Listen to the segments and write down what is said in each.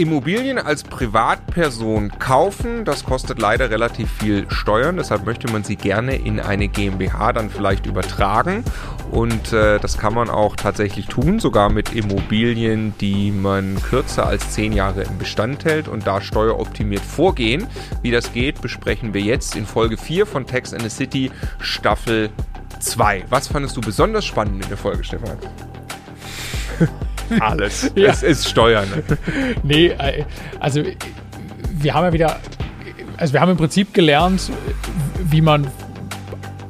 Immobilien als Privatperson kaufen, das kostet leider relativ viel Steuern. Deshalb möchte man sie gerne in eine GmbH dann vielleicht übertragen. Und äh, das kann man auch tatsächlich tun, sogar mit Immobilien, die man kürzer als zehn Jahre im Bestand hält und da steueroptimiert vorgehen. Wie das geht, besprechen wir jetzt in Folge 4 von Tax in the City Staffel 2. Was fandest du besonders spannend in der Folge, Stefan? Alles. ja. Es ist Steuern. nee, äh, also wir haben ja wieder, also wir haben im Prinzip gelernt, wie man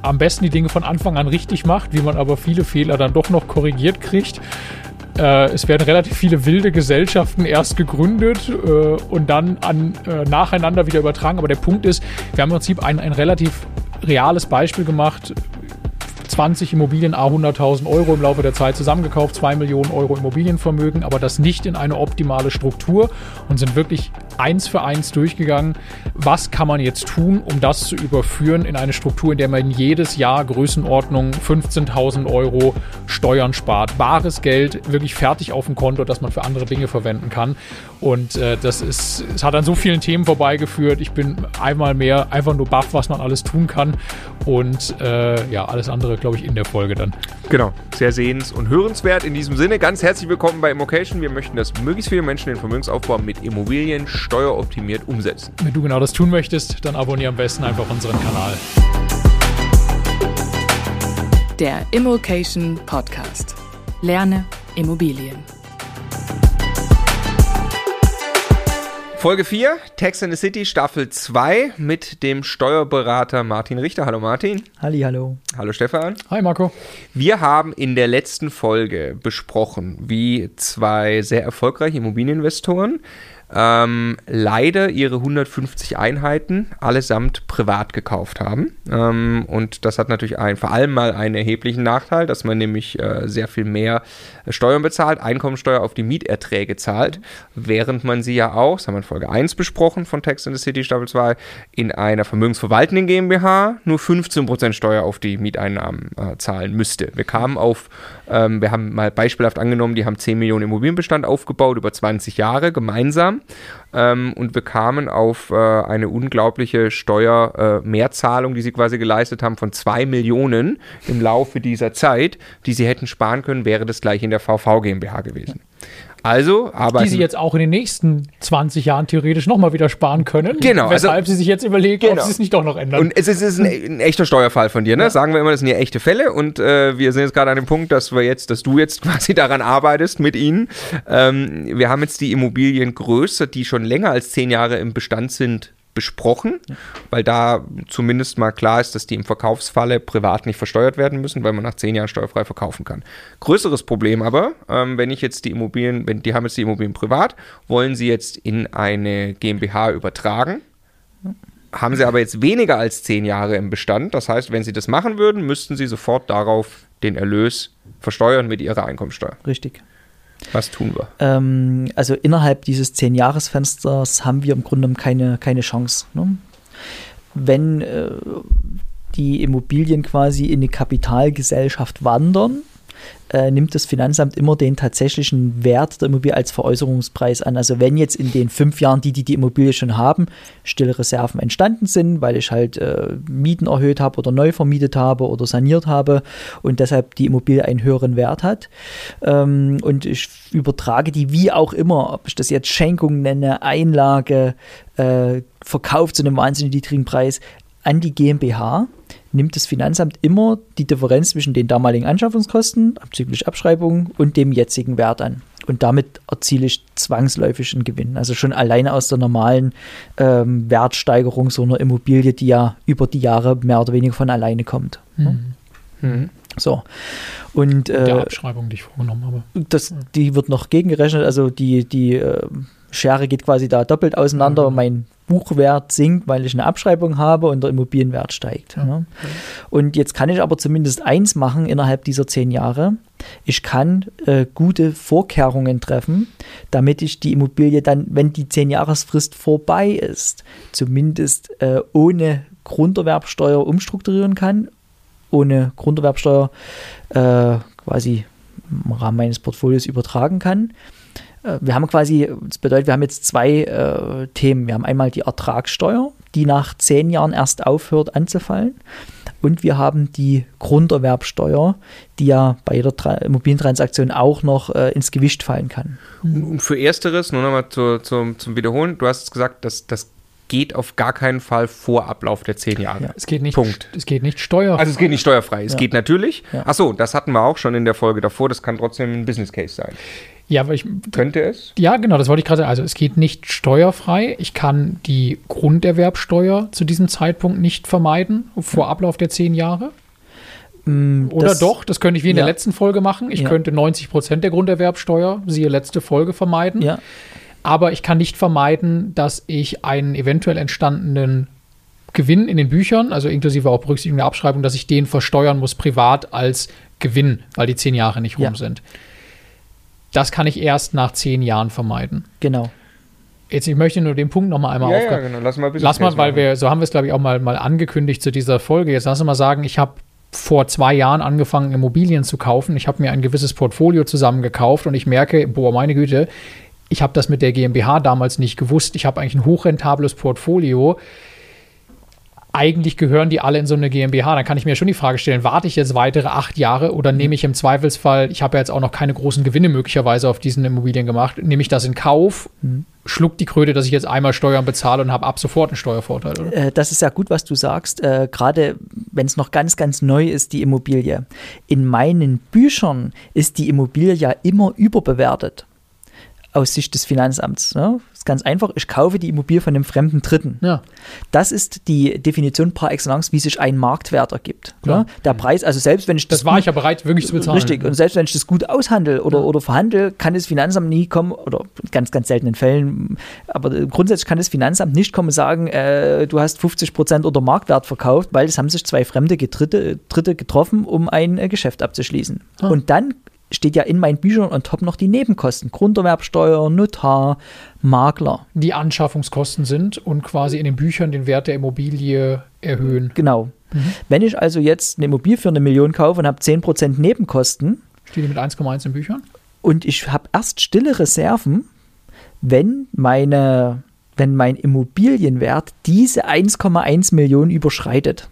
am besten die Dinge von Anfang an richtig macht, wie man aber viele Fehler dann doch noch korrigiert kriegt. Äh, es werden relativ viele wilde Gesellschaften erst gegründet äh, und dann an, äh, nacheinander wieder übertragen. Aber der Punkt ist, wir haben im Prinzip ein, ein relativ reales Beispiel gemacht, 20 Immobilien, a 100.000 Euro im Laufe der Zeit zusammengekauft, 2 Millionen Euro Immobilienvermögen, aber das nicht in eine optimale Struktur und sind wirklich eins für eins durchgegangen, was kann man jetzt tun, um das zu überführen in eine Struktur, in der man jedes Jahr Größenordnung 15.000 Euro Steuern spart. Bares Geld, wirklich fertig auf dem Konto, das man für andere Dinge verwenden kann. Und äh, das ist, es hat an so vielen Themen vorbeigeführt. Ich bin einmal mehr einfach nur baff, was man alles tun kann. Und äh, ja, alles andere, glaube ich, in der Folge dann. Genau, sehr sehens- und hörenswert. In diesem Sinne, ganz herzlich willkommen bei Immocation. Wir möchten, dass möglichst viele Menschen den Vermögensaufbau mit Immobilien steueroptimiert umsetzen. Wenn du genau das tun möchtest, dann abonniere am besten einfach unseren Kanal. Der Immokation Podcast. Lerne Immobilien. Folge 4, Tax in the City, Staffel 2 mit dem Steuerberater Martin Richter. Hallo Martin. Halli, hallo. Hallo Stefan. Hi Marco. Wir haben in der letzten Folge besprochen, wie zwei sehr erfolgreiche Immobilieninvestoren ähm, leider ihre 150 Einheiten allesamt privat gekauft haben. Ähm, und das hat natürlich ein, vor allem mal einen erheblichen Nachteil, dass man nämlich äh, sehr viel mehr Steuern bezahlt, Einkommensteuer auf die Mieterträge zahlt, während man sie ja auch, das haben wir in Folge 1 besprochen von Tax in the City Staffel 2, in einer vermögensverwaltenden GmbH nur 15% Steuer auf die Mieteinnahmen äh, zahlen müsste. Wir kamen auf, ähm, wir haben mal beispielhaft angenommen, die haben 10 Millionen Immobilienbestand aufgebaut über 20 Jahre gemeinsam ähm, und wir kamen auf äh, eine unglaubliche Steuermehrzahlung, äh, die sie quasi geleistet haben von 2 Millionen im Laufe dieser Zeit, die sie hätten sparen können, wäre das gleich in der VV GmbH gewesen. Also arbeiten. Die sie jetzt auch in den nächsten 20 Jahren theoretisch nochmal wieder sparen können. Genau. Weshalb also, sie sich jetzt überlegen, genau. ob sie es nicht doch noch ändern. Und es ist, es ist ein, ein, echter Steuerfall von dir, ne? Ja. Sagen wir immer, das sind ja echte Fälle und äh, wir sind jetzt gerade an dem Punkt, dass wir jetzt, dass du jetzt quasi daran arbeitest mit ihnen. Ähm, wir haben jetzt die Immobiliengröße, die schon länger als zehn Jahre im Bestand sind, besprochen, weil da zumindest mal klar ist, dass die im Verkaufsfalle privat nicht versteuert werden müssen, weil man nach zehn Jahren steuerfrei verkaufen kann. Größeres Problem aber, ähm, wenn ich jetzt die Immobilien, wenn die haben jetzt die Immobilien privat, wollen sie jetzt in eine GmbH übertragen, haben sie aber jetzt weniger als zehn Jahre im Bestand. Das heißt, wenn sie das machen würden, müssten sie sofort darauf den Erlös versteuern mit ihrer Einkommensteuer. Richtig. Was tun wir? Ähm, also innerhalb dieses Zehn-Jahres-Fensters haben wir im Grunde keine, keine Chance. Ne? Wenn äh, die Immobilien quasi in eine Kapitalgesellschaft wandern, äh, nimmt das Finanzamt immer den tatsächlichen Wert der Immobilie als Veräußerungspreis an. Also wenn jetzt in den fünf Jahren, die die, die Immobilie schon haben, stille Reserven entstanden sind, weil ich halt äh, Mieten erhöht habe oder neu vermietet habe oder saniert habe und deshalb die Immobilie einen höheren Wert hat ähm, und ich übertrage die wie auch immer, ob ich das jetzt Schenkung nenne, Einlage, äh, Verkauf zu einem wahnsinnig niedrigen Preis, an die GmbH nimmt das Finanzamt immer die Differenz zwischen den damaligen Anschaffungskosten, abzüglich Abschreibung, und dem jetzigen Wert an. Und damit erziele ich zwangsläufig einen Gewinn. Also schon alleine aus der normalen ähm, Wertsteigerung so einer Immobilie, die ja über die Jahre mehr oder weniger von alleine kommt. Mhm. Mhm. So. Und, äh, der Abschreibung, die ich vorgenommen habe. Das, die wird noch gegengerechnet. Also die, die äh, Schere geht quasi da doppelt auseinander. Mhm. Mein Buchwert sinkt, weil ich eine Abschreibung habe und der Immobilienwert steigt. Ja. Ja. Und jetzt kann ich aber zumindest eins machen innerhalb dieser zehn Jahre. Ich kann äh, gute Vorkehrungen treffen, damit ich die Immobilie dann, wenn die zehn Jahresfrist vorbei ist, zumindest äh, ohne Grunderwerbsteuer umstrukturieren kann, ohne Grunderwerbsteuer äh, quasi im Rahmen meines Portfolios übertragen kann wir haben quasi, das bedeutet, wir haben jetzt zwei äh, Themen. Wir haben einmal die Ertragssteuer, die nach zehn Jahren erst aufhört anzufallen. Und wir haben die Grunderwerbsteuer, die ja bei jeder Tra Immobilientransaktion auch noch äh, ins Gewicht fallen kann. Und für Ersteres, nur nochmal zu, zu, zum Wiederholen, du hast gesagt, dass das geht auf gar keinen Fall vor Ablauf der zehn Jahre. Ja, es geht nicht, Punkt. Es geht nicht steuerfrei. Also es geht nicht steuerfrei. Es Ja. geht natürlich. Ja. Achso, das hatten wir auch schon in der Folge davor. Das kann trotzdem ein Business Case sein. Ja, aber ich, Könnte es? ja, genau, das wollte ich gerade sagen. Also es geht nicht steuerfrei. Ich kann die Grunderwerbsteuer zu diesem Zeitpunkt nicht vermeiden, vor Ablauf der zehn Jahre. Mm, Oder das- doch, das könnte ich wie in ja. der letzten Folge machen. Ich Ja. könnte 90 Prozent der Grunderwerbsteuer, siehe letzte Folge, vermeiden. Ja, Aber ich kann nicht vermeiden, dass ich einen eventuell entstandenen Gewinn in den Büchern, also inklusive auch Berücksichtigung der Abschreibung, dass ich den versteuern muss privat als Gewinn, weil die zehn Jahre nicht rum Ja. sind. Das kann ich erst nach zehn Jahren vermeiden. genau. Jetzt, ich möchte nur den Punkt noch mal einmal ja, ja, aufgreifen. genau. Lass mal ein Lass mal, weil machen. wir, so haben wir es, glaube ich, auch mal, mal angekündigt zu dieser Folge. Jetzt lass uns mal sagen, ich habe vor zwei Jahren angefangen, Immobilien zu kaufen. Ich habe mir ein gewisses Portfolio zusammengekauft und ich merke, boah, meine Güte, ich habe das mit der GmbH damals nicht gewusst. Ich habe eigentlich ein hochrentables Portfolio. Eigentlich gehören die alle in so eine GmbH. Dann kann ich mir schon die Frage stellen, warte ich jetzt weitere acht Jahre oder nehme ich im Zweifelsfall, ich habe ja jetzt auch noch keine großen Gewinne möglicherweise auf diesen Immobilien gemacht, nehme ich das in Kauf, schluck die Kröte, dass ich jetzt einmal Steuern bezahle und habe ab sofort einen Steuervorteil, oder? Äh, das ist ja gut, was du sagst. Äh, Gerade wenn es noch ganz, ganz neu ist, die Immobilie. In meinen Büchern ist die Immobilie ja immer überbewertet. Aus Sicht des Finanzamts. Ne? Ist ganz einfach. Ich kaufe die Immobilie von einem fremden Dritten. Ja. Das ist die Definition par excellence, wie sich ein Marktwert ergibt. Ne? Der Preis, also selbst wenn ich Das war ich ja bereit, wirklich zu bezahlen. Richtig, und selbst wenn ich das gut aushandle oder, Ja. oder verhandle, kann das Finanzamt nie kommen, oder in ganz, ganz seltenen Fällen, aber grundsätzlich kann das Finanzamt nicht kommen und sagen, äh, du hast 50 Prozent unter Marktwert verkauft, weil es haben sich zwei fremde Dritte, Dritte getroffen, um ein äh, Geschäft abzuschließen. Ah. Und dann steht ja in meinen Büchern on top noch die Nebenkosten. Grunderwerbsteuer, Notar, Makler. Die Anschaffungskosten sind und quasi in den Büchern den Wert der Immobilie erhöhen. Genau. Mhm. Wenn ich also jetzt eine Immobilie für eine Million kaufe und habe 10% Nebenkosten, Steht die mit 1,1 in Büchern? und ich habe erst stille Reserven, wenn meine wenn mein Immobilienwert diese 1,1 Millionen überschreitet.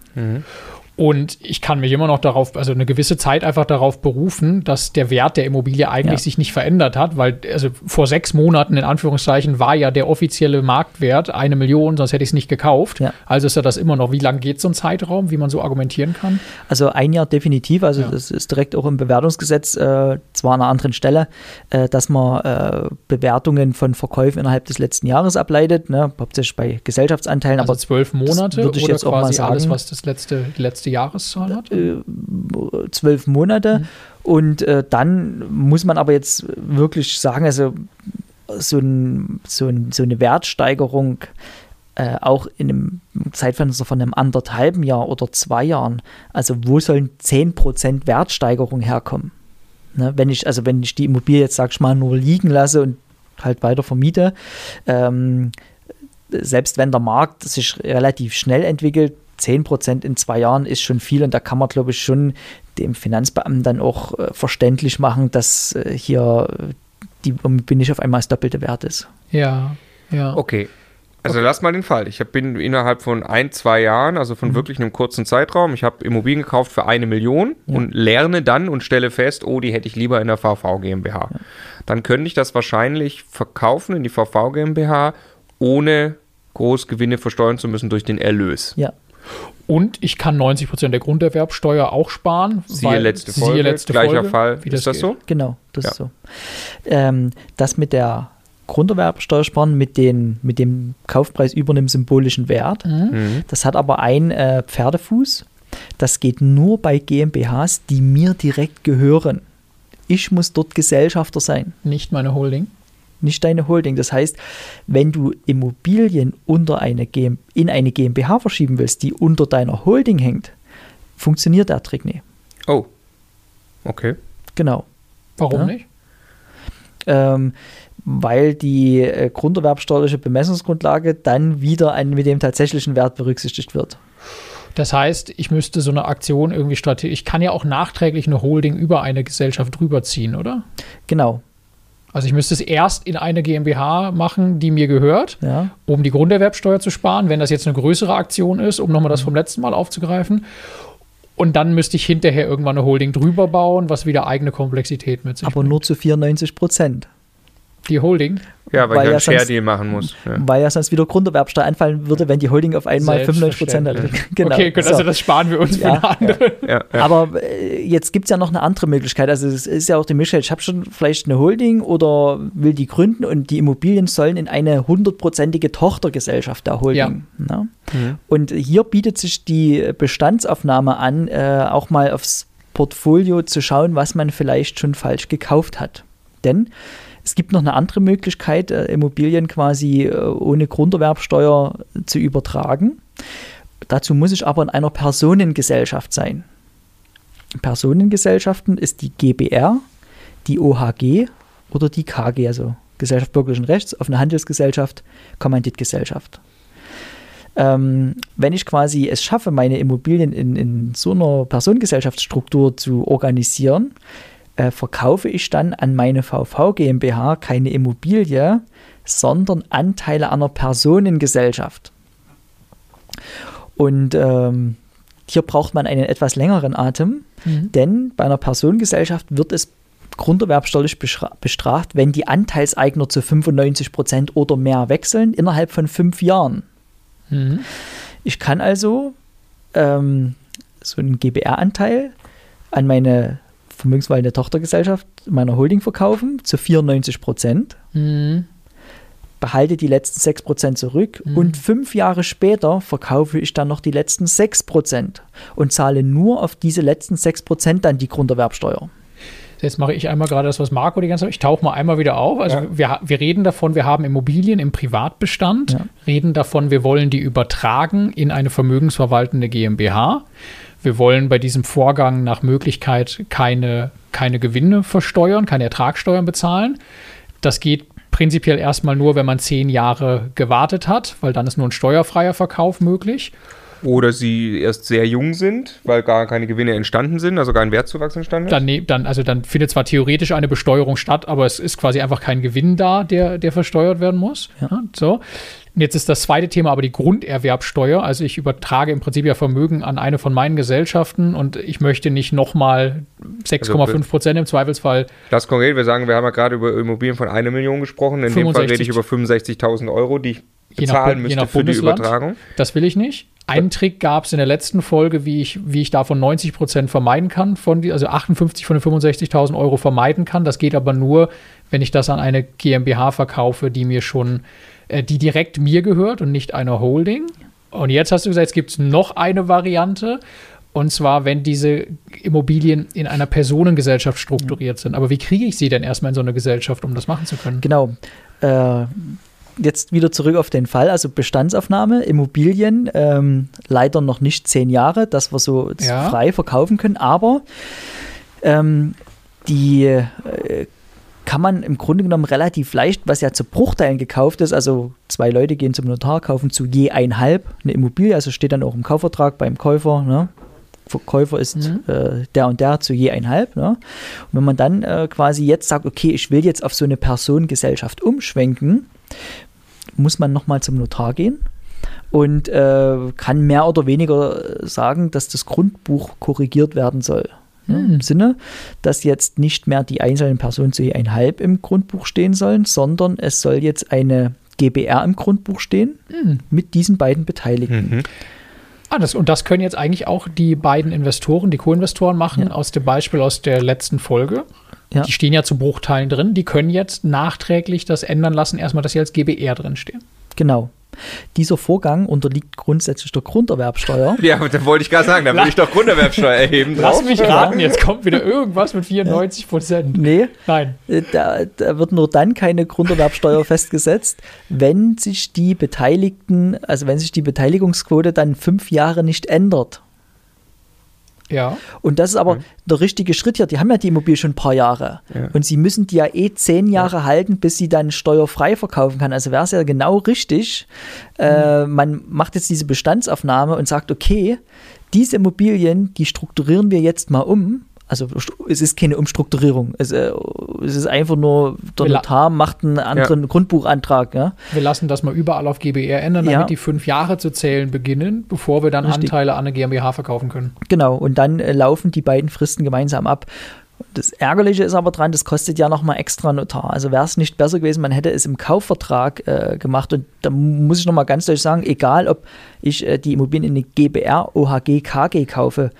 Und ich kann mich immer noch darauf, also eine gewisse Zeit einfach darauf berufen, dass der Wert der Immobilie eigentlich Ja. sich nicht verändert hat, weil also vor sechs Monaten in Anführungszeichen war ja der offizielle Marktwert eine Million, sonst hätte ich es nicht gekauft. Ja. Also ist ja das immer noch. Wie lang geht so ein Zeitraum, wie man so argumentieren kann? Also ein Jahr definitiv, also Ja. das ist direkt auch im Bewertungsgesetz, äh, zwar an einer anderen Stelle, äh, dass man äh, Bewertungen von Verkäufen innerhalb des letzten Jahres ableitet, ne, hauptsächlich bei Gesellschaftsanteilen, Also aber zwölf Monate würde ich oder jetzt auch mal quasi alles, sagen. was das letzte, die letzte Jahreszahl hat? äh, zwölf Monate. Und äh, dann muss man aber jetzt wirklich sagen, also so, ein, so, ein, so eine Wertsteigerung äh, auch in einem Zeitfenster von einem anderthalben Jahr oder zwei Jahren, also wo sollen 10% Wertsteigerung herkommen? Ne, wenn ich, also wenn ich die Immobilie jetzt, sag ich mal, nur liegen lasse und halt weiter vermiete, ähm, selbst wenn der Markt sich relativ schnell entwickelt, 10% in zwei Jahren ist schon viel und da kann man, glaube ich, schon dem Finanzbeamten dann auch äh, verständlich machen, dass äh, hier äh, die Immobilie nicht auf einmal das doppelte Wert ist. Ja, ja. Okay. Also lass mal den Fall. Ich hab, bin innerhalb von ein, zwei Jahren, also Mhm. von wirklich einem kurzen Zeitraum, ich habe Immobilien gekauft für eine Million und lerne dann und stelle fest, oh, die hätte ich lieber in der VV GmbH. Dann könnte ich das wahrscheinlich verkaufen in die VV GmbH, ohne groß Gewinne versteuern zu müssen durch den Erlös. Ja, Und ich kann 90 Prozent der Grunderwerbsteuer auch sparen. Siehe weil- letzte siehe Folge, letzte gleicher Folge, Fall. wie Ist das geht. so? genau, das Ja. ist so. Ähm, das mit der Grunderwerbsteuer sparen, mit, den, mit dem Kaufpreis über einem symbolischen Wert, Mhm. das hat aber ein äh, Pferdefuß. Das geht nur bei GmbHs, die mir direkt gehören. Ich muss dort Gesellschafter sein. Nicht meine Holding. Nicht deine Holding. Das heißt, wenn du Immobilien unter eine GM in eine GmbH verschieben willst, die unter deiner Holding hängt, funktioniert der Trick nicht. Oh. Okay. Genau. Warum Ja. nicht? Ähm, weil die äh, grunderwerbsteuerliche Bemessungsgrundlage dann wieder ein, mit dem tatsächlichen Wert berücksichtigt wird. Das heißt, ich müsste so eine Aktion irgendwie strategisch. Ich kann ja auch nachträglich eine Holding über eine Gesellschaft drüber ziehen, oder? Genau. Also ich müsste es erst in eine GmbH machen, die mir gehört, Ja. um die Grunderwerbsteuer zu sparen, wenn das jetzt eine größere Aktion ist, um nochmal das vom letzten Mal aufzugreifen. Und dann müsste ich hinterher irgendwann eine Holding drüber bauen, was wieder eigene Komplexität mit sich Aber bringt. nur zu 94 Prozent. Die Holding. Ja, weil, Weil ich ja einen sonst- Share-Deal machen muss. Ja. Weil ja sonst wieder Grunderwerbsteuer anfallen würde, wenn die Holding auf einmal 95 Prozent hat. Genau. okay, gut, So. also das sparen wir uns Ja. für eine andere. Ja, ja. Aber äh, jetzt gibt es ja noch eine andere Möglichkeit. Also es ist ja auch die Möglichkeit, ich habe schon vielleicht eine Holding oder will die gründen und die Immobilien sollen in eine hundertprozentige Tochtergesellschaft der Holding. Ne? Und hier bietet sich die Bestandsaufnahme an, äh, auch mal aufs Portfolio zu schauen, was man vielleicht schon falsch gekauft hat. Denn es gibt noch eine andere Möglichkeit, äh, Immobilien quasi äh, ohne Grunderwerbsteuer zu übertragen. Dazu muss ich aber in einer Personengesellschaft sein. Personengesellschaften ist die GBR, die OHG oder die KG, also Gesellschaft bürgerlichen Rechts, offene Handelsgesellschaft, Kommanditgesellschaft. Ähm, wenn ich quasi es schaffe, meine Immobilien in, in so einer Personengesellschaftsstruktur zu organisieren, äh, verkaufe ich dann an meine VV GmbH keine Immobilie, sondern Anteile einer Personengesellschaft. Und ähm, hier braucht man einen etwas längeren Atem, Mhm. denn bei einer Personengesellschaft wird es grunderwerbsteuerlich bestraft, wenn die Anteilseigner zu 95 Prozent oder mehr wechseln innerhalb von fünf Jahren. Mhm. Ich kann also ähm, so einen GBR-Anteil an meine vermögensverwaltende Tochtergesellschaft meiner Holding verkaufen zu 94 Prozent, Mhm. behalte die letzten 6 Prozent zurück Mhm. und fünf Jahre später verkaufe ich dann noch die letzten 6 Prozent und zahle nur auf diese letzten 6 Prozent dann die Grunderwerbsteuer. Jetzt mache ich einmal gerade das, was Marco die ganze Zeit. Ich tauche mal einmal wieder auf. Also Ja. wir, wir reden davon, wir haben Immobilien im Privatbestand, Ja. reden davon, wir wollen die übertragen in eine vermögensverwaltende GmbH. Wir wollen bei diesem Vorgang nach Möglichkeit keine, keine Gewinne versteuern, keine Ertragssteuern bezahlen. Das geht prinzipiell erstmal nur, wenn man zehn Jahre gewartet hat, weil dann ist nur ein steuerfreier Verkauf möglich. Oder sie erst sehr jung sind, weil gar keine Gewinne entstanden sind, also gar ein Wertzuwachs entstanden ist. Dann, ne- dann, also dann findet zwar theoretisch eine Besteuerung statt, aber es ist quasi einfach kein Gewinn da, der, der versteuert werden muss. Ja. so. Und jetzt ist das zweite Thema aber die Grunderwerbsteuer. Also ich übertrage im Prinzip ja Vermögen an eine von meinen Gesellschaften und ich möchte nicht nochmal 6,5 Prozent im Zweifelsfall. Das konkret, wir sagen, wir haben ja gerade über Immobilien von einer Million gesprochen. In dem Fall rede ich 65. über 65.000 Euro, die ich bezahlen müsste nach für die Bundesland. Übertragung. Das will ich nicht. Einen Trick gab es in der letzten Folge, wie ich, wie ich davon 90 Prozent vermeiden kann, von die, also 58 von den 65.000 Euro vermeiden kann. Das geht aber nur, wenn ich das an eine GmbH verkaufe, die mir schon, äh, die direkt mir gehört und nicht einer Holding. Und jetzt hast du gesagt, jetzt gibt es noch eine Variante. Und zwar, wenn diese Immobilien in einer Personengesellschaft strukturiert sind. Aber wie kriege ich sie denn erstmal in so eine Gesellschaft, um das machen zu können? Genau. Äh, jetzt wieder zurück auf den Fall, also Bestandsaufnahme, Immobilien, ähm, leider noch nicht zehn Jahre, dass wir so Ja. frei verkaufen können, aber ähm, die äh, kann man im Grunde genommen relativ leicht, was ja zu Bruchteilen gekauft ist, also zwei Leute gehen zum Notar, kaufen zu je einhalb eine Immobilie, also steht dann auch im Kaufvertrag beim Käufer, ne? Verkäufer ist Mhm. äh, der und der zu je einhalb. Ne? Und wenn man dann äh, quasi jetzt sagt, okay, ich will jetzt auf so eine Personengesellschaft umschwenken, muss man nochmal zum Notar gehen und äh, kann mehr oder weniger sagen, dass das Grundbuch korrigiert werden soll. Hm. Im Sinne, dass jetzt nicht mehr die einzelnen Personen zu je einhalb im Grundbuch stehen sollen, sondern es soll jetzt eine GBR im Grundbuch stehen Hm. mit diesen beiden Beteiligten. Mhm. Ah, das, und das können jetzt eigentlich auch die beiden Investoren, die Co-Investoren machen, Ja. aus dem Beispiel aus der letzten Folge. Ja. Die stehen ja zu Bruchteilen drin. Die können jetzt nachträglich das ändern lassen, erstmal, dass sie als GBR drin stehen. Genau. Dieser Vorgang unterliegt grundsätzlich der Grunderwerbsteuer. Ja, und da wollte ich gerade sagen, da würde ich doch Grunderwerbsteuer erheben. Lass mich raten, jetzt kommt wieder irgendwas mit 94 Prozent. Nee, Nein. Äh, Da, da wird nur dann keine Grunderwerbsteuer festgesetzt, wenn sich die Beteiligten, also wenn sich die Beteiligungsquote dann fünf Jahre nicht ändert. Ja. Und das ist aber der richtige Schritt hier. Die haben ja die Immobilie schon ein paar Jahre. Ja. Und sie müssen die ja eh zehn Jahre halten, bis sie dann steuerfrei verkaufen kann. Also wäre es ja genau richtig. Äh, man macht jetzt diese Bestandsaufnahme und sagt, okay, diese Immobilien, die strukturieren wir jetzt mal um Also es ist keine Umstrukturierung. Es, äh, es ist einfach nur, der Wir Notar macht einen anderen Grundbuchantrag. Ja? Wir lassen das mal überall auf GBR ändern, damit Ja. die fünf Jahre zu zählen beginnen, bevor wir dann Richtig. Anteile an eine GmbH verkaufen können. Genau, und dann äh, laufen die beiden Fristen gemeinsam ab. Das Ärgerliche ist aber dran, das kostet ja nochmal extra Notar. Also wäre es nicht besser gewesen, man hätte es im Kaufvertrag äh, gemacht. Und da muss ich nochmal ganz deutlich sagen, egal ob ich äh, die Immobilien in eine GBR, OHG, KG kaufe,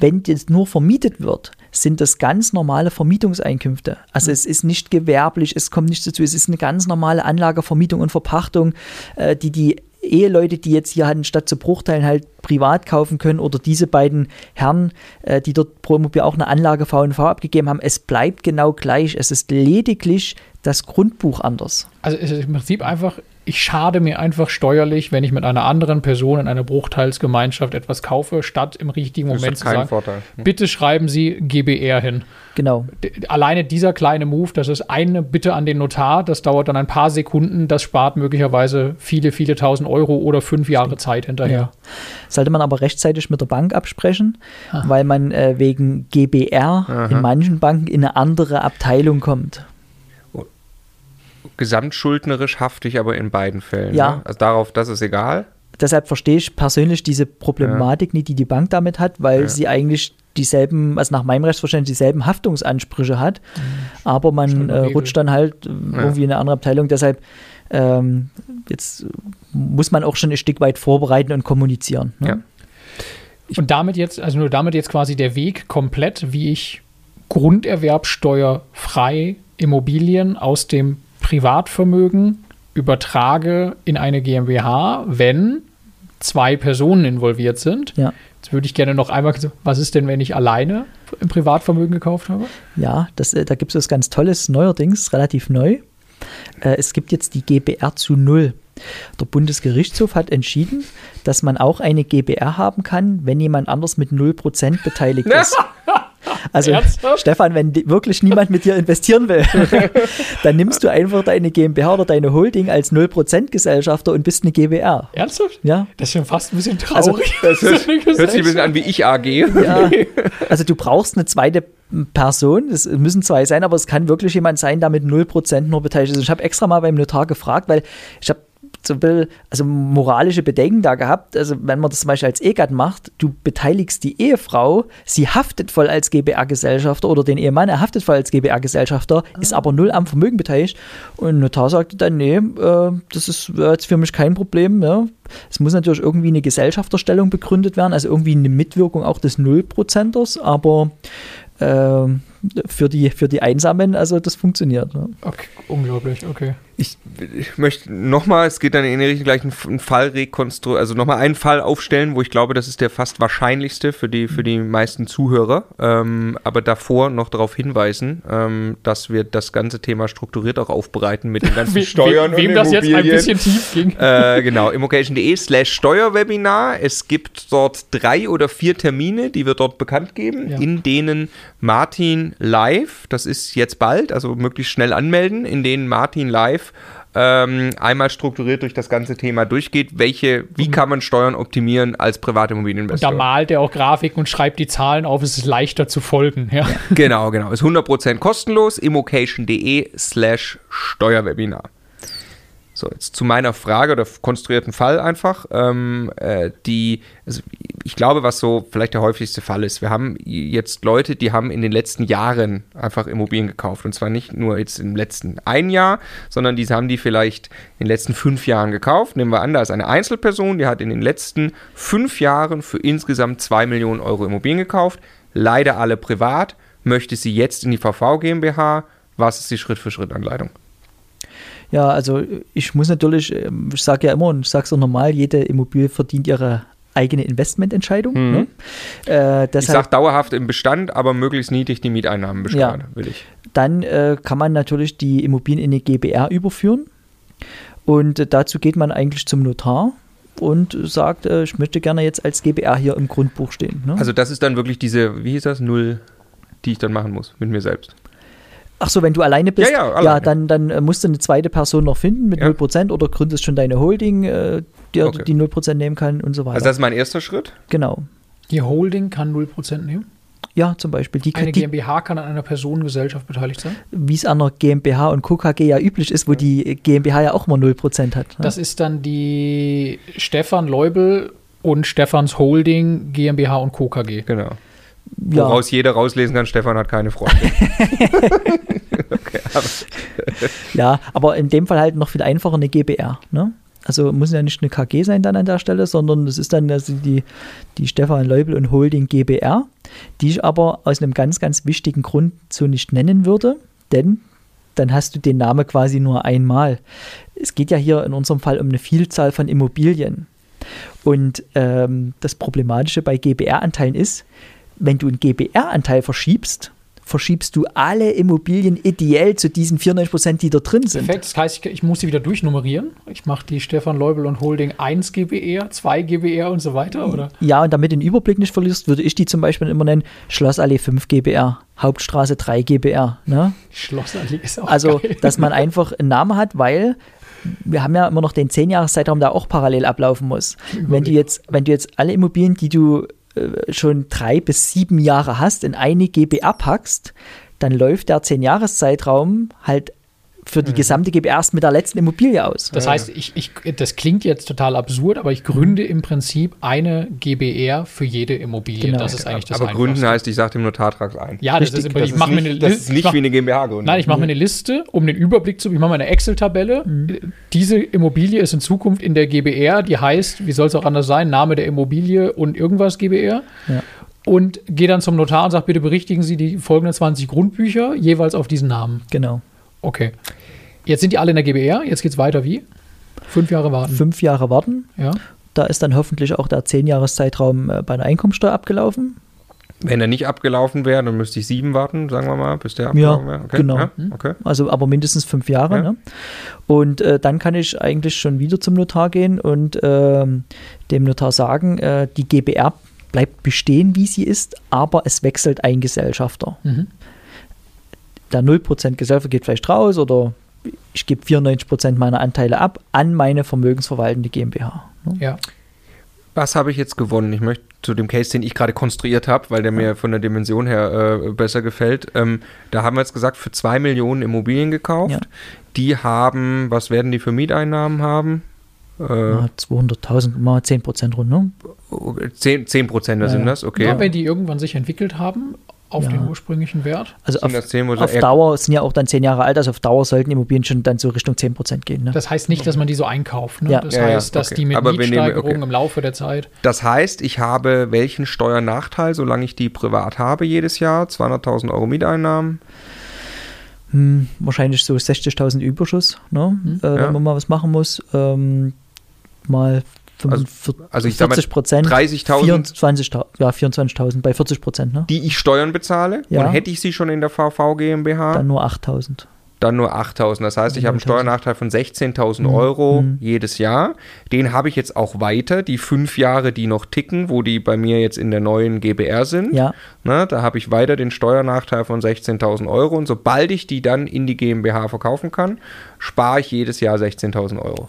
wenn das nur vermietet wird, sind das ganz normale Vermietungseinkünfte. Also es ist nicht gewerblich, es kommt nicht dazu, es ist eine ganz normale Anlagevermietung und Verpachtung, äh, die die Eheleute, die jetzt hier anstatt zu Bruchteilen halt privat kaufen können oder diese beiden Herren, äh, die dort pro Immobilie auch eine Anlage V&V abgegeben haben, es bleibt genau gleich. Es ist lediglich das Grundbuch anders. Also es ist im Prinzip einfach, ich schade mir einfach steuerlich, wenn ich mit einer anderen Person in einer Bruchteilsgemeinschaft etwas kaufe, statt im richtigen Moment zu sagen, Vorteil. bitte schreiben Sie GBR hin. Genau. D- Alleine dieser kleine Move, das ist eine Bitte an den Notar, das dauert dann ein paar Sekunden, das spart möglicherweise viele, viele tausend Euro oder fünf Jahre Zeit hinterher. Sollte man aber rechtzeitig mit der Bank absprechen, Ah. weil man äh, wegen GBR Aha. in manchen Banken in eine andere Abteilung kommt. Gesamtschuldnerisch hafte ich aber in beiden Fällen. Ja. Ne? Also darauf, das ist egal. Deshalb verstehe ich persönlich diese Problematik nicht, die die Bank damit hat, weil Ja. sie eigentlich dieselben, also nach meinem Rechtsverständnis dieselben Haftungsansprüche hat, aber man äh, rutscht dann halt äh, irgendwie in eine andere Abteilung. Deshalb ähm, jetzt muss man auch schon ein Stück weit vorbereiten und kommunizieren. Ne? Ja. Und damit jetzt, also nur damit jetzt quasi der Weg komplett, wie ich grunderwerbsteuerfrei Immobilien aus dem Privatvermögen übertrage in eine GmbH, wenn zwei Personen involviert sind. Ja. Jetzt würde ich gerne noch einmal, was ist denn, wenn ich alleine im Privatvermögen gekauft habe? Ja, das, äh, da gibt es was ganz Tolles, neuerdings, relativ neu. Äh, es gibt jetzt die GBR zu Null. Der Bundesgerichtshof hat entschieden, dass man auch eine GBR haben kann, wenn jemand anders mit 0% beteiligt ist. Also, Ernsthaft? Stefan, wenn wirklich niemand mit dir investieren will, dann nimmst du einfach deine GmbH oder deine Holding als 0% Gesellschafter und bist eine GBR. Ernsthaft? Ja, Das ist schon fast ein bisschen Also, traurig. Das hört, hört sich ein bisschen an wie ich AG. Ja, also du brauchst eine zweite Person, es müssen zwei sein, aber es kann wirklich jemand sein, der mit 0% nur beteiligt ist. Ich habe extra mal beim Notar gefragt, weil ich habe so ein bisschen, also moralische Bedenken da gehabt. Also wenn man das zum Beispiel als Ehegatt macht, du beteiligst die Ehefrau, sie haftet voll als GBR-Gesellschafter oder den Ehemann, er haftet voll als GBR-Gesellschafter, ist aber null am Vermögen beteiligt. Und Notar sagte dann, nee, äh, das ist jetzt für mich kein Problem. Ja. Es muss natürlich irgendwie eine Gesellschafterstellung begründet werden, also irgendwie eine Mitwirkung auch des Nullprozenters, aber ähm, für, die, für die Einsamen, also das funktioniert. Ne? Okay, unglaublich, okay. Ich, ich möchte nochmal, es geht dann in die Richtung gleich einen, Fall rekonstruieren, also nochmal einen Fall aufstellen, wo ich glaube, das ist der fast wahrscheinlichste für die, für die meisten Zuhörer. Ähm, aber davor noch darauf hinweisen, ähm, dass wir das ganze Thema strukturiert auch aufbereiten mit den ganzen We Steuern wem, wem und das jetzt ein Immobilien. bisschen tief ging. äh, genau, immocation.de slash Steuerwebinar. Es gibt dort drei oder vier Termine, die wir dort bekannt geben, Ja. in denen Martin live, das ist jetzt bald, also möglichst schnell anmelden, in denen Martin live ähm, einmal strukturiert durch das ganze Thema durchgeht, welche, wie kann man Steuern optimieren als Und da Privatimmobilieninvestor. malt er auch Grafiken und schreibt die Zahlen auf, es ist leichter zu folgen. Ja. Genau, genau. Ist 100% kostenlos. immocation.de slash Steuerwebinar. So, jetzt zu meiner Frage oder konstruierten Fall einfach. Ähm, äh, die, also ich glaube, was so vielleicht der häufigste Fall ist, wir haben jetzt Leute, die haben in den letzten Jahren einfach Immobilien gekauft. Und zwar nicht nur jetzt im letzten ein Jahr, sondern diese haben die vielleicht in den letzten fünf Jahren gekauft. Nehmen wir an, da ist eine Einzelperson, die hat in den letzten fünf Jahren für insgesamt zwei Millionen Euro Immobilien gekauft. Leider alle privat. Möchte sie jetzt in die VV GmbH? Was ist die Schritt-für-Schritt-Anleitung? Ja, also ich muss natürlich, ähm, ich sage ja immer und ich sage es auch normal, jede Immobilie verdient ihre eigene Investmententscheidung. Mhm. Ne? Äh, Ich sage dauerhaft im Bestand, aber möglichst niedrig die Mieteinnahmen besteuern, will ich. dann äh, kann man natürlich die Immobilien in eine GBR überführen und äh, dazu geht man eigentlich zum Notar und sagt, äh, ich möchte gerne jetzt als GBR hier im Grundbuch stehen. Ne? Also das ist dann wirklich diese, wie hieß das, Null, die ich dann machen muss mit mir selbst. Ach so, wenn du alleine bist, Ja, ja, alleine. dann, dann äh, musst du eine zweite Person noch finden mit Ja. 0% oder gründest schon deine Holding, äh, die Okay. die 0% nehmen kann und so weiter. Also das ist mein erster Schritt. genau. Die Holding kann 0% nehmen. Ja, zum Beispiel. Die, Eine GmbH kann an einer Personengesellschaft beteiligt sein. wie es an der GmbH und Co. KG ja üblich ist, wo die GmbH ja auch immer 0% hat. Ne? Das ist dann die Stefan Leubel und Stefans Holding GmbH und Co. KG. Genau. Ja. Woraus jeder rauslesen kann, Stefan hat keine Freunde. okay, aber, Ja, aber in dem Fall halt noch viel einfacher eine GBR. Ne? Also muss ja nicht eine KG sein dann an der Stelle, sondern das ist dann also die, die Stefan Leubel und Holding GBR, die ich aber aus einem ganz, ganz wichtigen Grund so nicht nennen würde, denn dann hast du den Namen quasi nur einmal. Es geht ja hier in unserem Fall um eine Vielzahl von Immobilien. Und ähm, das Problematische bei GBR-Anteilen ist, wenn du einen GBR-Anteil verschiebst, verschiebst du alle Immobilien ideell zu diesen 94%, die da drin sind. Perfekt, das heißt, ich, ich muss sie wieder durchnummerieren. Ich mache die Stefan Leubel und Holding 1 GBR, 2 GBR und so weiter, oder? Ja, und damit du den Überblick nicht verlierst, würde ich die zum Beispiel immer nennen Schlossallee 5 GBR, Hauptstraße 3 GBR. Ne? Schlossallee ist auch Also, geil. dass man einfach einen Namen hat, weil wir haben ja immer noch den 10-Jahres-Zeitraum, der auch parallel ablaufen muss. Wenn du jetzt, wenn du jetzt alle Immobilien, die du schon drei bis sieben Jahre hast, in eine GBR packst, dann läuft der 10-Jahres-Zeitraum halt für die gesamte GBR erst mit der letzten Immobilie aus. Das heißt, ich, ich, das klingt jetzt total absurd, aber ich gründe im Prinzip eine GBR für jede Immobilie. Genau. Das ist eigentlich das aber Gründen heißt, ich sage dem Notar, trag's ein. Ja, das ist, Richtig, im Prinzip- das ich mache ist mir nicht, eine das Liste. ist nicht ich mach- wie eine GmbH gründen. Nein, ich mache mir eine Liste, um den Überblick zu Ich mache mir eine Excel-Tabelle. Diese Immobilie ist in Zukunft in der GBR, die heißt, wie soll es auch anders sein, Name der Immobilie und irgendwas GBR. Ja. Und gehe dann zum Notar und sage, bitte berichtigen Sie die folgenden 20 Grundbücher jeweils auf diesen Namen. Genau. Okay. Jetzt sind die alle in der GBR, jetzt geht es weiter wie? Fünf Jahre warten. Fünf Jahre warten. Ja. Da ist dann hoffentlich auch der 10-Jahres-Zeitraum äh, bei der Einkommensteuer abgelaufen. Wenn er nicht abgelaufen wäre, dann müsste ich sieben warten, sagen wir mal, bis der Ja, abgelaufen wäre. Okay, genau. Ja, okay. Also aber mindestens fünf Jahre. Ja. Ne? Und äh, dann kann ich eigentlich schon wieder zum Notar gehen und ähm, dem Notar sagen, äh, die GBR bleibt bestehen, wie sie ist, aber es wechselt ein Gesellschafter. Mhm. Der 0% Gesellschafter geht vielleicht raus oder ich gebe 94% meiner Anteile ab an meine vermögensverwaltende GmbH. Ne? Ja. Was habe ich jetzt gewonnen? Ich möchte zu dem Case, den ich gerade konstruiert habe, weil der mir von der Dimension her äh, besser gefällt. Ähm, da haben wir jetzt gesagt, für 2 Millionen Immobilien gekauft. Ja. Die haben, was werden die für Mieteinnahmen haben? Äh, Ja, 200.000, mal 10% rund. Ne? 10, 10 Prozent Ja, sind ja. das, okay. Ja, wenn die irgendwann sich entwickelt haben auf Ja. den ursprünglichen Wert. Also auf, das 10, wo sie auf Dauer sind ja auch dann 10 Jahre alt, also auf Dauer sollten Immobilien schon dann so Richtung 10% gehen. Ne? Das heißt nicht, dass man die so einkauft. Ne? Ja. Das Ja, ja, heißt, dass okay. die mit Aber wir nehmen- Mietsteigerungen okay. im Laufe der Zeit. Das heißt, ich habe welchen Steuernachteil, solange ich die privat habe jedes Jahr? 200.000 Euro Mieteinnahmen. Hm, wahrscheinlich so 60.000 Überschuss, ne? Mhm. äh, Ja. wenn man mal was machen muss. Ähm, mal 45, also ich sag mal, 40 Prozent. 30.000, 24.000, ja, 24.000 bei 40 Prozent, ne? die ich Steuern bezahle. Ja. Und hätte ich sie schon in der VV GmbH, Dann dann, nur 8.000. nur 8.000. Das heißt, ich habe einen 9.000. Steuernachteil von 16.000 Mhm. Euro Mhm. jedes Jahr. Den habe ich jetzt auch weiter, die fünf Jahre, die noch ticken, wo die bei mir jetzt in der neuen GBR sind. Ja, Ne, da habe ich weiter den Steuernachteil von 16.000 Euro und sobald ich die dann in die GmbH verkaufen kann, spare ich jedes Jahr 16.000 Euro.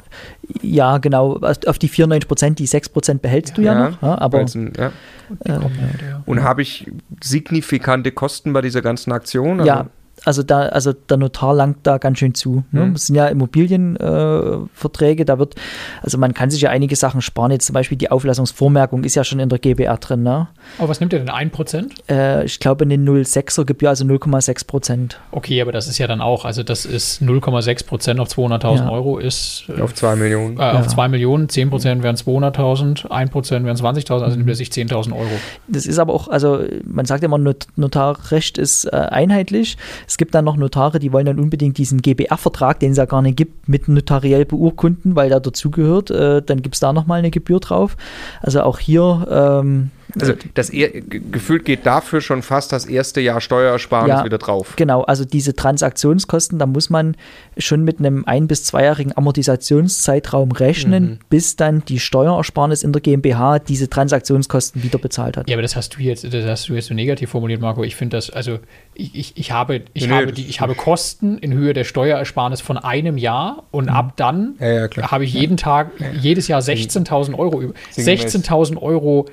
ja, genau. Auf die 94 Prozent, die 6 Prozent behältst du ja, noch. Ja, aber ein- ja. Mit der- Und habe ich signifikante Kosten bei dieser ganzen Aktion? ja, also da, also der Notar langt da ganz schön zu. Ne? Mhm. Das sind ja Immobilienverträge, äh, da wird, also man kann sich ja einige Sachen sparen. Jetzt zum Beispiel die Auflassungsvormerkung ist ja schon in der GBR drin. Ne? Aber was nimmt ihr denn? 1%? Äh, ich glaube eine 0,6er Gebühr, also 0,6 Prozent. Okay, aber das ist ja dann auch, also das ist 0,6% auf 200.000 Ja. Euro ist äh, Auf 2 Millionen. äh, auf Ja. 2 Millionen, 10% wären 200.000, 1% wären 20.000, also nimmt er sich 10.000 Euro. Das ist aber auch, also man sagt immer, Not Notarrecht ist äh, einheitlich. Es gibt dann noch Notare, die wollen dann unbedingt diesen GBR-Vertrag, den es ja gar nicht gibt, mit notariell beurkunden, weil der dazugehört. Äh, dann gibt es da nochmal eine Gebühr drauf. Also auch hier, ähm, Also das eher, ge- gefühlt geht dafür schon fast das erste Jahr Steuersparnis Ja. wieder drauf. genau, also diese Transaktionskosten, da muss man schon mit einem ein- bis zweijährigen Amortisationszeitraum rechnen, Mhm. bis dann die Steuerersparnis in der GmbH diese Transaktionskosten wieder bezahlt hat. Ja, aber das hast du jetzt, das hast du jetzt so negativ formuliert, Marco. Ich finde das, also ich, ich, ich habe, ich Nee, habe das die, ich habe Kosten in Höhe der Steuerersparnis von einem Jahr und ab dann Ja, ja, habe ich jeden Tag, jedes Jahr 16.000 Euro über. Sinngemäß. 16.000 Euro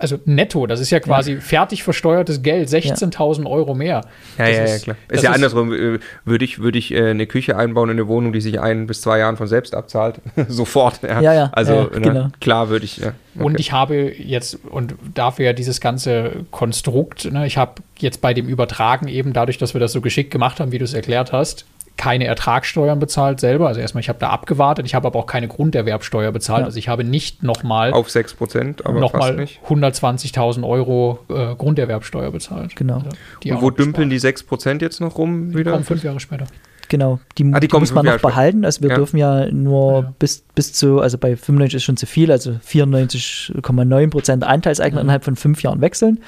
also netto, das ist ja quasi ja. fertig versteuertes Geld, 16.000 Euro mehr. Ja, ja, ja, klar. Ist ja ist andersrum. Äh, würde ich, würde ich äh, eine Küche einbauen in eine Wohnung, die sich ein bis zwei Jahren von selbst abzahlt, sofort. Ja, ja. ja also ja, ne, genau. klar würde ich. Ja. Okay. Und ich habe jetzt, und dafür ja dieses ganze Konstrukt, ne, ich habe jetzt bei dem Übertragen eben, dadurch, dass wir das so geschickt gemacht haben, wie du es erklärt hast, keine Ertragssteuern bezahlt selber. Also erstmal, ich habe da abgewartet. Ich habe aber auch keine Grunderwerbsteuer bezahlt. Ja. Also ich habe nicht nochmal auf 6 Prozent, aber nochmal 120.000 Euro äh, Grunderwerbsteuer bezahlt. Genau. Also Und wo dümpeln die 6 Prozent jetzt noch rum wieder? kommen fünf Jahre später. Genau, die, ah, die, die muss man noch behalten. Also wir ja. dürfen ja nur ja. Bis, bis zu, also bei 95 ist schon zu viel, also 94,9 Prozent Anteilseigner mhm. innerhalb von fünf Jahren wechseln.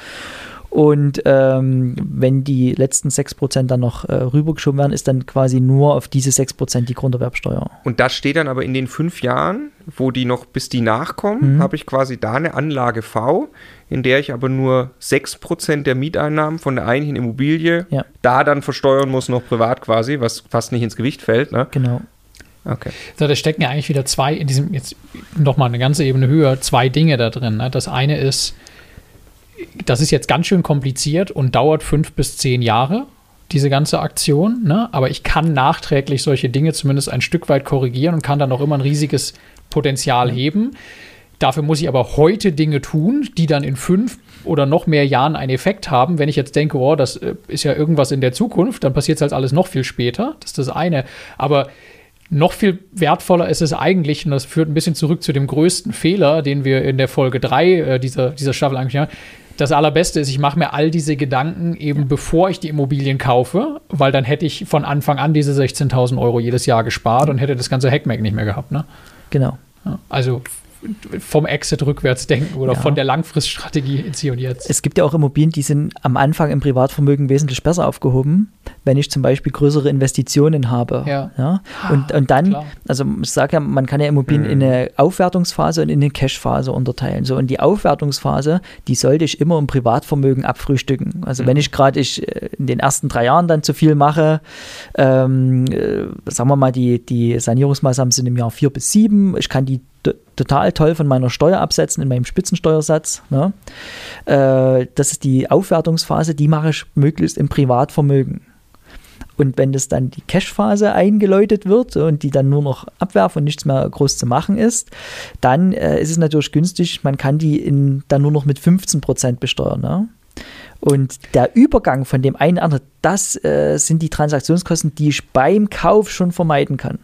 Und ähm, wenn die letzten 6% dann noch äh, rübergeschoben werden, ist dann quasi nur auf diese 6% die Grunderwerbsteuer. Und das steht dann aber in den fünf Jahren, wo die noch, bis die nachkommen, mhm. habe ich quasi da eine Anlage V, in der ich aber nur 6% der Mieteinnahmen von der eigentlichen Immobilie ja. da dann versteuern muss, noch privat quasi, was fast nicht ins Gewicht fällt. Ne? Genau. Okay. So, da stecken ja eigentlich wieder zwei, in diesem, jetzt nochmal eine ganze Ebene höher, zwei Dinge da drin. Ne? Das eine ist, das ist jetzt ganz schön kompliziert und dauert fünf bis zehn Jahre, diese ganze Aktion. Ne? Aber ich kann nachträglich solche Dinge zumindest ein Stück weit korrigieren und kann dann auch immer ein riesiges Potenzial heben. Dafür muss ich aber heute Dinge tun, die dann in fünf oder noch mehr Jahren einen Effekt haben. Wenn ich jetzt denke, oh, das äh, ist ja irgendwas in der Zukunft, dann passiert es halt alles noch viel später. Das ist das eine. Aber noch viel wertvoller ist es eigentlich, und das führt ein bisschen zurück zu dem größten Fehler, den wir in der Folge 3 äh, dieser, dieser Staffel eigentlich haben das Allerbeste ist, ich mache mir all diese Gedanken eben bevor ich die Immobilien kaufe, weil dann hätte ich von Anfang an diese 16.000 Euro jedes Jahr gespart und hätte das ganze Hackmack nicht mehr gehabt. Ne? Genau. Also vom Exit rückwärts denken oder ja. von der Langfriststrategie ins Hier und Jetzt. Es gibt ja auch Immobilien, die sind am Anfang im Privatvermögen wesentlich besser aufgehoben, wenn ich zum Beispiel größere Investitionen habe. Ja. ja? Und, und dann, Klar. also ich sage ja, man kann ja Immobilien mhm. in eine Aufwertungsphase und in eine Cashphase unterteilen. So, und die Aufwertungsphase, die sollte ich immer im Privatvermögen abfrühstücken. Also mhm. wenn ich gerade ich äh, in den ersten drei Jahren dann zu viel mache, ähm, äh, sagen wir mal, die, die Sanierungsmaßnahmen sind im Jahr vier bis sieben, ich kann die total toll von meiner Steuer absetzen in meinem Spitzensteuersatz. Ne? Äh, das ist die Aufwertungsphase, die mache ich möglichst im Privatvermögen. Und wenn das dann die Cash-Phase eingeläutet wird und die dann nur noch abwerfen und nichts mehr groß zu machen ist, dann äh, ist es natürlich günstig, man kann die in, dann nur noch mit 15% besteuern. Ne? Und der Übergang von dem einen anderen, das äh, sind die Transaktionskosten, die ich beim Kauf schon vermeiden kann.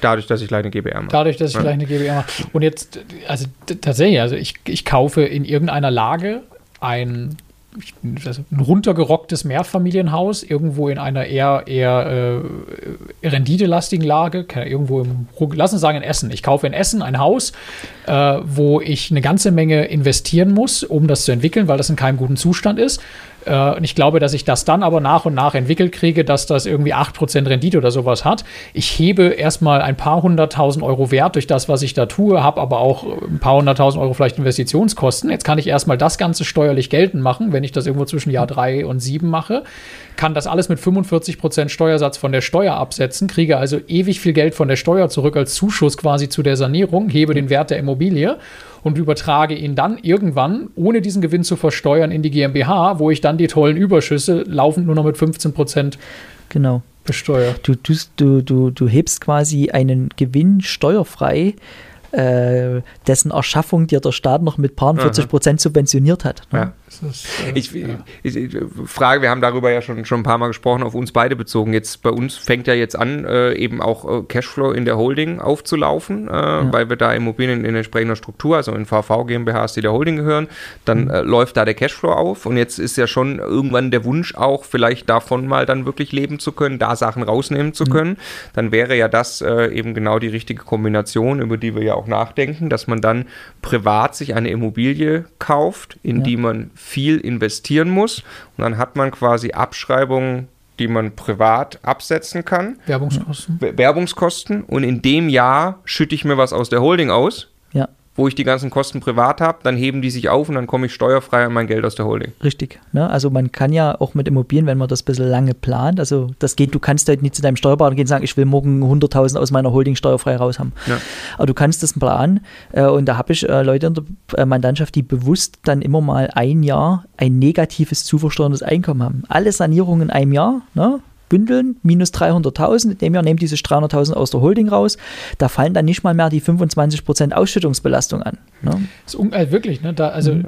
Dadurch, dass ich gleich eine GBR mache. Dadurch, dass ich ja. gleich eine GBR mache. Und jetzt, also tatsächlich, also ich, ich kaufe in irgendeiner Lage ein, ein runtergerocktes Mehrfamilienhaus irgendwo in einer eher, eher äh, renditelastigen Lage, irgendwo im, lass uns sagen in Essen. Ich kaufe in Essen ein Haus, äh, wo ich eine ganze Menge investieren muss, um das zu entwickeln, weil das in keinem guten Zustand ist. Äh, und ich glaube, dass ich das dann aber nach und nach entwickelt kriege, dass das irgendwie 8% Rendite oder sowas hat. Ich hebe erstmal ein paar hunderttausend Euro Wert durch das, was ich da tue, habe aber auch ein paar hunderttausend Euro vielleicht Investitionskosten. Jetzt kann ich erstmal das Ganze steuerlich geltend machen, wenn ich das irgendwo zwischen Jahr 3 und 7 mache kann das alles mit 45% Steuersatz von der Steuer absetzen, kriege also ewig viel Geld von der Steuer zurück als Zuschuss quasi zu der Sanierung, hebe den Wert der Immobilie und übertrage ihn dann irgendwann, ohne diesen Gewinn zu versteuern, in die GmbH, wo ich dann die tollen Überschüsse laufend nur noch mit 15 Prozent genau. besteuere. Du, du, du, du hebst quasi einen Gewinn steuerfrei äh, dessen Erschaffung dir der Staat noch mit paar 40 Prozent subventioniert hat. Ne? Ja. Ist, äh, ich, ja. ich, ich, frage, wir haben darüber ja schon, schon ein paar Mal gesprochen, auf uns beide bezogen. Jetzt bei uns fängt ja jetzt an, äh, eben auch äh, Cashflow in der Holding aufzulaufen, äh, ja. weil wir da Immobilien in entsprechender Struktur, also in VV GmbHs, die der Holding gehören, dann mhm. Äh, läuft da der Cashflow auf und jetzt ist ja schon irgendwann der Wunsch auch, vielleicht davon mal dann wirklich leben zu können, da Sachen rausnehmen zu mhm. können. Dann wäre ja das eben genau die richtige Kombination, über die wir ja auch nachdenken, dass man dann privat sich eine Immobilie kauft, in ja. die man viel investieren muss. Und dann hat man quasi Abschreibungen, die man privat absetzen kann. Werbungskosten. Werbungskosten. Und in dem Jahr schütte ich mir was aus der Holding aus. Ja. Wo ich die ganzen Kosten privat habe, dann heben die sich auf und dann komme ich steuerfrei an mein Geld aus der Holding. Richtig. Ne? Also man kann ja auch mit Immobilien, wenn man das ein bisschen lange plant, also das geht, du kannst halt nicht zu deinem Steuerberater gehen und sagen, ich will morgen 100.000 aus meiner Holding steuerfrei raus haben. Ja. Aber du kannst das planen äh, und da habe ich äh, Leute in der äh, Mandantschaft, die bewusst dann immer mal ein Jahr ein negatives zu versteuerndes Einkommen haben. Alle Sanierungen in einem Jahr, ne? Bündeln, minus 300.000, in dem Jahr nehmen die sich 300.000 aus der Holding raus, da fallen dann nicht mal mehr die 25% Ausschüttungsbelastung an. Ne? Das ist äh, wirklich, ne? Da, also Mhm.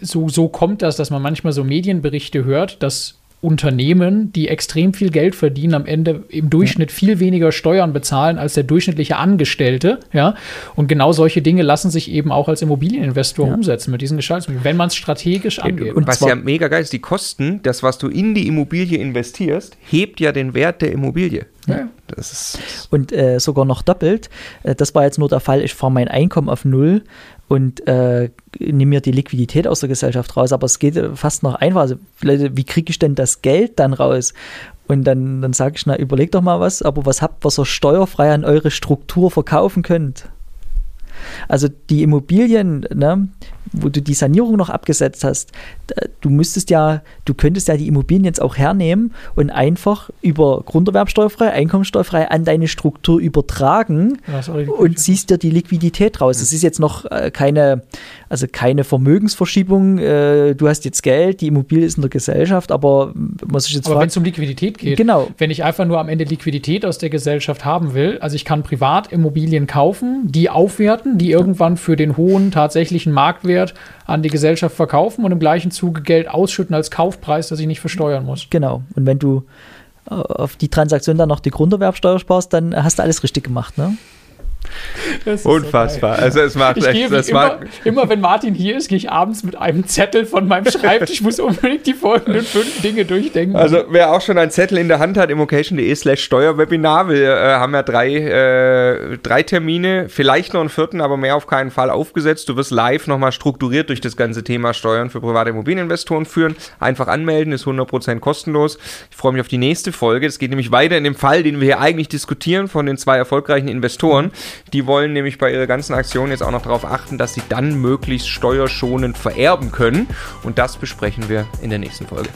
so, so kommt das, dass man manchmal so Medienberichte hört, dass Unternehmen, die extrem viel Geld verdienen, am Ende im Durchschnitt viel weniger Steuern bezahlen als der durchschnittliche Angestellte. Ja? Und genau solche Dinge lassen sich eben auch als Immobilieninvestor Ja. umsetzen mit diesen Gestaltungsmitteln, wenn man es strategisch angeht. Und was ja mega geil ist, die Kosten, das, was du in die Immobilie investierst, hebt ja den Wert der Immobilie. Ja. Das ist und äh, sogar noch doppelt. Äh, das war jetzt nur der Fall, ich fahre mein Einkommen auf Null und äh, nehme mir die Liquidität aus der Gesellschaft raus. Aber es geht fast noch einfacher. Also, wie kriege ich denn das Geld dann raus? Und dann, dann sage ich, na, überleg doch mal was, aber was habt, was ihr steuerfrei an eure Struktur verkaufen könnt? Also die Immobilien, ne, wo du die Sanierung noch abgesetzt hast, du müsstest ja, du könntest ja die Immobilien jetzt auch hernehmen und einfach über Grunderwerbsteuerfrei, Einkommensteuerfrei an deine Struktur übertragen und ziehst dir die Liquidität raus. Das ist jetzt noch äh, keine, also keine Vermögensverschiebung. Äh, du hast jetzt Geld, die Immobilie ist in der Gesellschaft, aber man sich jetzt Aber wenn es um Liquidität geht, Genau. wenn ich einfach nur am Ende Liquidität aus der Gesellschaft haben will, also ich kann privat Immobilien kaufen, die aufwerten, die irgendwann für den hohen tatsächlichen Marktwert an die Gesellschaft verkaufen und im gleichen Zuge Geld ausschütten als Kaufpreis, das ich nicht versteuern muss. genau. Und wenn du äh, auf die Transaktion dann noch die Grunderwerbsteuer sparst, dann hast du alles richtig gemacht. Ne? So unfassbar. geil. also es macht Ich echt, das immer, macht, immer, wenn Martin hier ist, gehe ich abends mit einem Zettel von meinem Schreibtisch. Ich muss unbedingt die folgenden fünf Dinge durchdenken. Also wer auch schon einen Zettel in der Hand hat, immocation.de slash Steuerwebinar, wir äh, haben ja drei, äh, drei Termine, vielleicht noch einen vierten, aber mehr auf keinen Fall aufgesetzt. Du wirst live nochmal strukturiert durch das ganze Thema Steuern für private Immobilieninvestoren führen. Einfach anmelden, ist 100% kostenlos. Ich freue mich auf die nächste Folge. Es geht nämlich weiter in dem Fall, den wir hier eigentlich diskutieren von den zwei erfolgreichen Investoren. Die wollen nämlich bei ihrer ganzen Aktion jetzt auch noch darauf achten, dass sie dann möglichst steuerschonend vererben können. Und das besprechen wir in der nächsten Folge.